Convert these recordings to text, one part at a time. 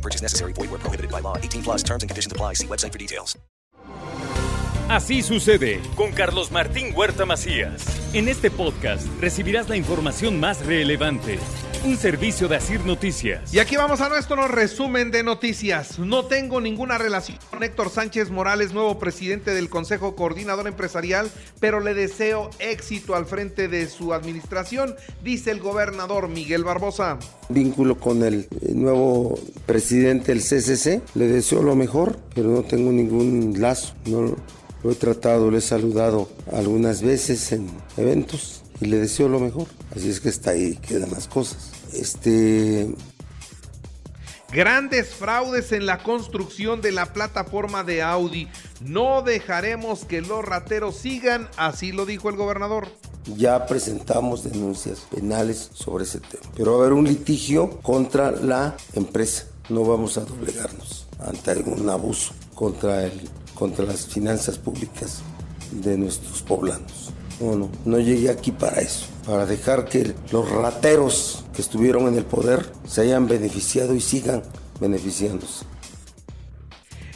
No purchase necessary. Void where prohibited by law. 18 plus terms and conditions apply. See website for details. Así sucede con Carlos Martín Huerta Macías. En este podcast recibirás la información más relevante. Un servicio de Asir Noticias. Y aquí vamos a nuestro resumen de noticias. No tengo ninguna relación con Héctor Sánchez Morales, nuevo presidente del Consejo Coordinador Empresarial, pero le deseo éxito al frente de su administración, dice el gobernador Miguel Barbosa. Vínculo con el nuevo presidente del CCC, le deseo lo mejor, pero no tengo ningún lazo. No lo he tratado, lo he saludado algunas veces en eventos y le deseo lo mejor. Así es que está ahí, quedan las cosas. Este. Grandes fraudes en la construcción de la plataforma de Audi. No dejaremos que los rateros sigan, así lo dijo el gobernador. Ya presentamos denuncias penales sobre ese tema, pero va a haber un litigio contra la empresa. No vamos a doblegarnos ante algún abuso contra, el, contra las finanzas públicas de nuestros poblanos. No, no, no llegué aquí para eso, para dejar que los rateros que estuvieron en el poder se hayan beneficiado y sigan beneficiándose.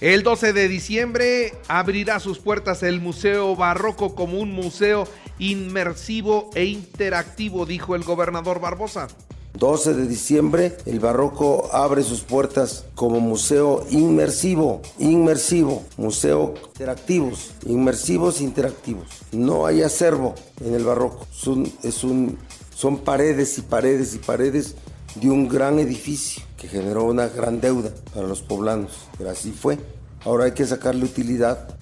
El 12 de diciembre abrirá sus puertas el Museo Barroco como un museo inmersivo e interactivo, dijo el gobernador Barbosa. 12 de diciembre, el Barroco abre sus puertas como museo inmersivo, inmersivo, museo interactivos, inmersivos interactivos. No hay acervo en el Barroco, son, paredes y paredes y paredes de un gran edificio que generó una gran deuda para los poblanos, pero así fue. Ahora hay que sacarle utilidad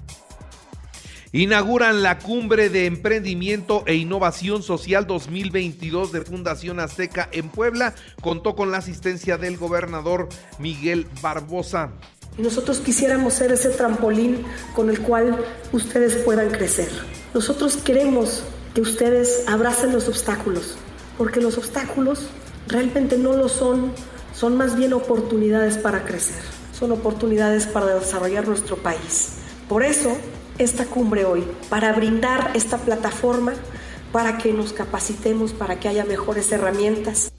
Inauguran la cumbre de emprendimiento e innovación social 2022 de Fundación Azteca en Puebla. Contó con la asistencia del gobernador Miguel Barbosa. Nosotros quisiéramos ser ese trampolín con el cual ustedes puedan crecer. Nosotros queremos que ustedes abracen los obstáculos, porque los obstáculos realmente no lo son, son más bien oportunidades para crecer, son oportunidades para desarrollar nuestro país. Por eso esta cumbre hoy, para brindar esta plataforma, para que nos capacitemos, para que haya mejores herramientas.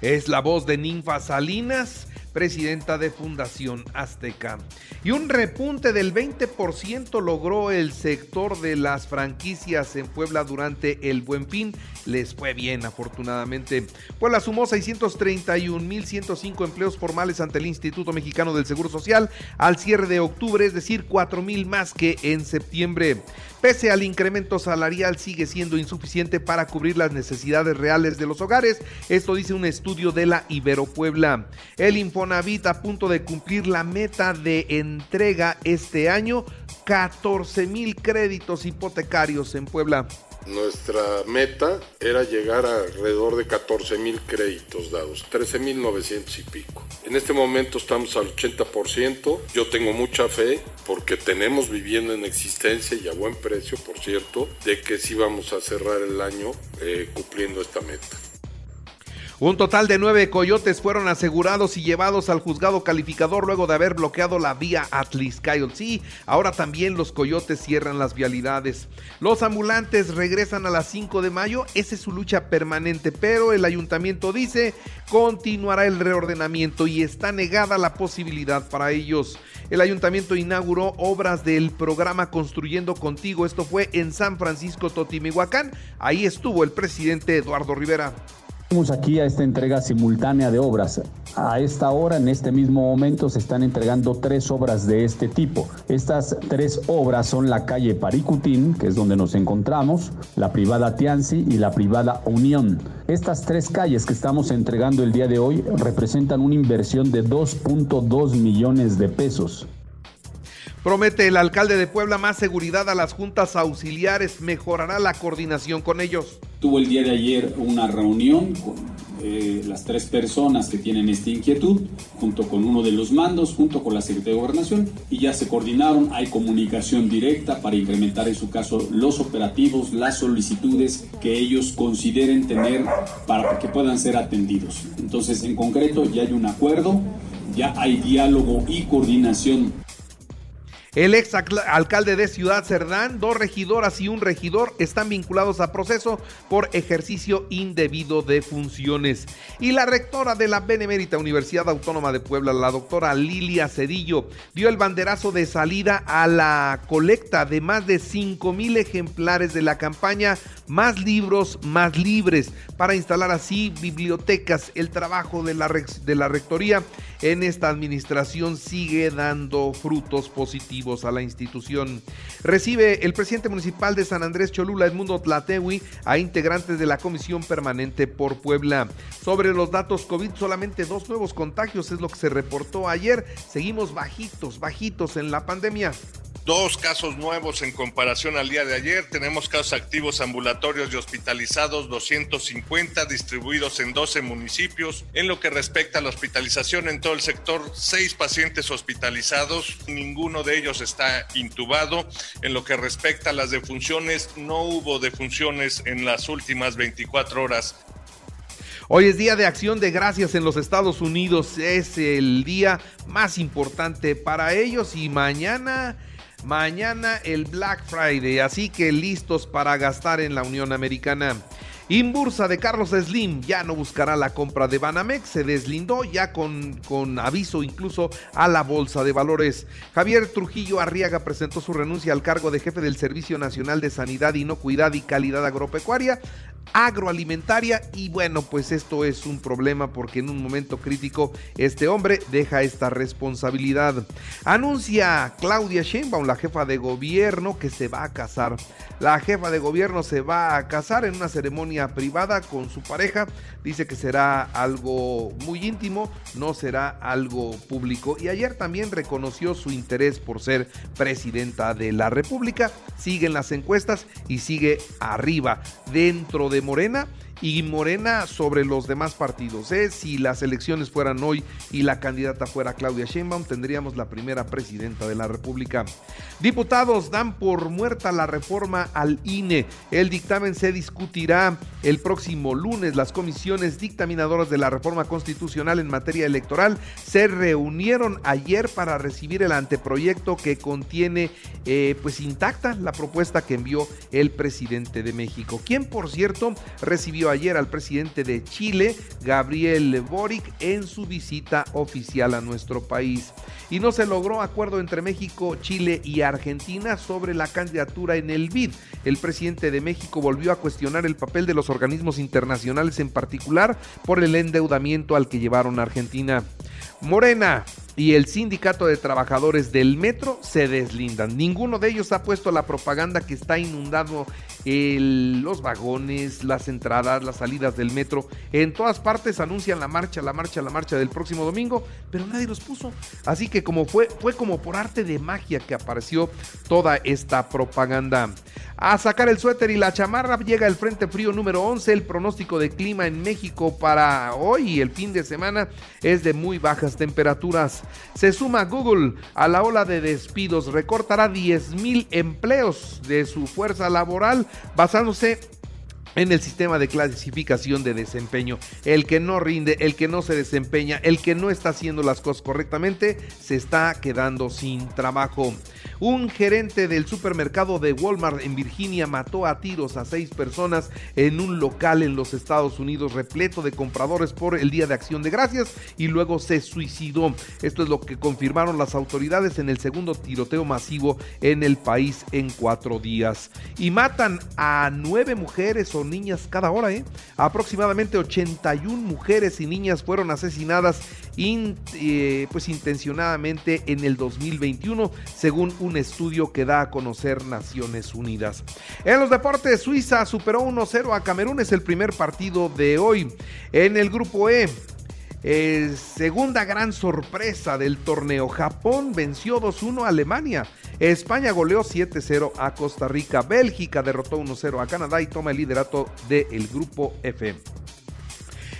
Es la voz de Ninfa Salinas presidenta de Fundación Azteca. Y un repunte del 20% logró el sector de las franquicias en Puebla durante el Buen Fin. Les fue bien, afortunadamente. Puebla sumó 631.105 empleos formales ante el Instituto Mexicano del Seguro Social al cierre de octubre, es decir, 4.000 más que en septiembre. Pese al incremento salarial, sigue siendo insuficiente para cubrir las necesidades reales de los hogares. Esto dice un estudio de la Ibero Puebla. El Infonavit a punto de cumplir la meta de entrega este año, 14 mil créditos hipotecarios en Puebla. Nuestra meta era llegar a alrededor de 14 mil créditos dados, 13 mil 900 y pico. En este momento estamos al 80%. Yo tengo mucha fe porque tenemos vivienda en existencia y a buen precio, por cierto, de que sí vamos a cerrar el año eh, cumpliendo esta meta. Un total de nueve coyotes fueron asegurados y llevados al juzgado calificador luego de haber bloqueado la vía Atliscayol. Sí, ahora también los coyotes cierran las vialidades. Los ambulantes regresan a las 5 de mayo, esa es su lucha permanente, pero el ayuntamiento dice continuará el reordenamiento y está negada la posibilidad para ellos. El ayuntamiento inauguró obras del programa Construyendo Contigo, esto fue en San Francisco Totimihuacán, ahí estuvo el presidente Eduardo Rivera. Aquí a esta entrega simultánea de obras. A esta hora, en este mismo momento, se están entregando tres obras de este tipo. Estas tres obras son la calle Paricutín, que es donde nos encontramos, la privada Tianzi y la privada Unión. Estas tres calles que estamos entregando el día de hoy representan una inversión de 2.2 millones de pesos. Promete el alcalde de Puebla más seguridad a las juntas auxiliares, mejorará la coordinación con ellos. Tuvo el día de ayer una reunión con eh, las tres personas que tienen esta inquietud, junto con uno de los mandos, junto con la Secretaría de Gobernación, y ya se coordinaron, hay comunicación directa para incrementar en su caso los operativos, las solicitudes que ellos consideren tener para que puedan ser atendidos. Entonces, en concreto, ya hay un acuerdo, ya hay diálogo y coordinación el ex alcalde de Ciudad Cerdán, dos regidoras y un regidor están vinculados a proceso por ejercicio indebido de funciones. Y la rectora de la Benemérita Universidad Autónoma de Puebla, la doctora Lilia Cedillo, dio el banderazo de salida a la colecta de más de 5 mil ejemplares de la campaña Más libros, más libres, para instalar así bibliotecas. El trabajo de la, de la rectoría en esta administración sigue dando frutos positivos a la institución. Recibe el presidente municipal de San Andrés Cholula, Edmundo Tlatewi, a integrantes de la Comisión Permanente por Puebla. Sobre los datos COVID, solamente dos nuevos contagios es lo que se reportó ayer. Seguimos bajitos, bajitos en la pandemia dos casos nuevos en comparación al día de ayer. Tenemos casos activos ambulatorios y hospitalizados 250 distribuidos en 12 municipios. En lo que respecta a la hospitalización en todo el sector, seis pacientes hospitalizados, ninguno de ellos está intubado. En lo que respecta a las defunciones, no hubo defunciones en las últimas 24 horas. Hoy es día de acción de gracias en los Estados Unidos. Es el día más importante para ellos y mañana Mañana el Black Friday, así que listos para gastar en la Unión Americana. Inbursa de Carlos Slim ya no buscará la compra de Banamex, se deslindó ya con, con, aviso incluso a la Bolsa de Valores. Javier Trujillo Arriaga presentó su renuncia al cargo de jefe del Servicio Nacional de Sanidad, Inocuidad y Calidad Agropecuaria agroalimentaria y bueno, pues esto es un problema porque en un momento crítico este hombre deja esta responsabilidad. Anuncia Claudia Sheinbaum, la jefa de gobierno, que se va a casar. La jefa de gobierno se va a casar en una ceremonia privada con su pareja. Dice que será algo muy íntimo, no será algo público. Y ayer también reconoció su interés por ser presidenta de la República. Siguen las encuestas y sigue arriba dentro de Morena y Morena sobre los demás partidos. ¿eh? Si las elecciones fueran hoy y la candidata fuera Claudia Sheinbaum, tendríamos la primera presidenta de la República. Diputados dan por muerta la reforma al INE. El dictamen se discutirá el próximo lunes. Las comisiones dictaminadoras de la reforma constitucional en materia electoral se reunieron ayer para recibir el anteproyecto que contiene eh, pues intacta la propuesta que envió el presidente de México, quien por cierto recibió ayer al presidente de Chile, Gabriel Boric, en su visita oficial a nuestro país. Y no se logró acuerdo entre México, Chile y Argentina sobre la candidatura en el BID. El presidente de México volvió a cuestionar el papel de los organismos internacionales, en particular por el endeudamiento al que llevaron a Argentina. Morena y el sindicato de trabajadores del metro se deslindan. Ninguno de ellos ha puesto la propaganda que está inundando los vagones, las entradas, las salidas del metro. En todas partes anuncian la marcha, la marcha, la marcha del próximo domingo, pero nadie los puso. Así que como fue, fue como por arte de magia que apareció toda esta propaganda. A sacar el suéter y la chamarra llega el Frente Frío número 11. El pronóstico de clima en México para hoy y el fin de semana es de muy bajas temperaturas. Se suma Google a la ola de despidos. Recortará 10 mil empleos de su fuerza laboral basándose en el sistema de clasificación de desempeño. El que no rinde, el que no se desempeña, el que no está haciendo las cosas correctamente, se está quedando sin trabajo. Un gerente del supermercado de Walmart en Virginia mató a tiros a seis personas en un local en los Estados Unidos repleto de compradores por el Día de Acción de Gracias y luego se suicidó. Esto es lo que confirmaron las autoridades en el segundo tiroteo masivo en el país en cuatro días. Y matan a nueve mujeres o niñas cada hora. ¿eh? Aproximadamente 81 mujeres y niñas fueron asesinadas eh, pues intencionadamente en el 2021, según un estudio que da a conocer Naciones Unidas. En los deportes, Suiza superó 1-0 a Camerún, es el primer partido de hoy. En el grupo E, segunda gran sorpresa del torneo. Japón venció 2-1 a Alemania. España goleó 7-0 a Costa Rica. Bélgica derrotó 1-0 a Canadá y toma el liderato del grupo F.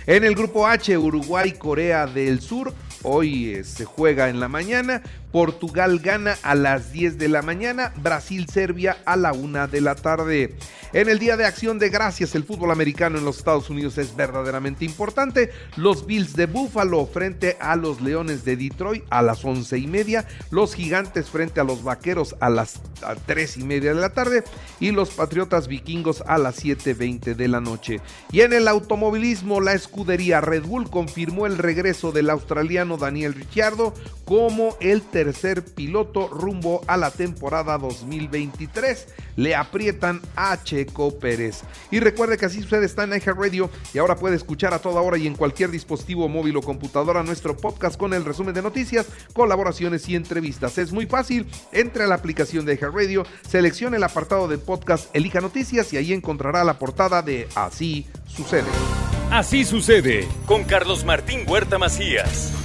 En el grupo H, Uruguay, Corea del Sur, hoy eh, se juega en la mañana. Portugal gana a las 10 de la mañana, Brasil, Serbia a la 1 de la tarde. En el Día de Acción de Gracias, el fútbol americano en los Estados Unidos es verdaderamente importante. Los Bills de Buffalo frente a los Leones de Detroit a las 11 y media, los Gigantes frente a los Vaqueros a las 3 y media de la tarde y los Patriotas Vikingos a las 7.20 de la noche. Y en el automovilismo, la escudería Red Bull confirmó el regreso del australiano Daniel Ricciardo como el tercer piloto rumbo a la temporada 2023. Le aprietan a Checo Pérez. Y recuerde que así sucede está en Radio y ahora puede escuchar a toda hora y en cualquier dispositivo móvil o computadora nuestro podcast con el resumen de noticias, colaboraciones y entrevistas. Es muy fácil, entre a la aplicación de Radio, seleccione el apartado de podcast, elija noticias y ahí encontrará la portada de Así sucede. Así sucede con Carlos Martín Huerta Macías.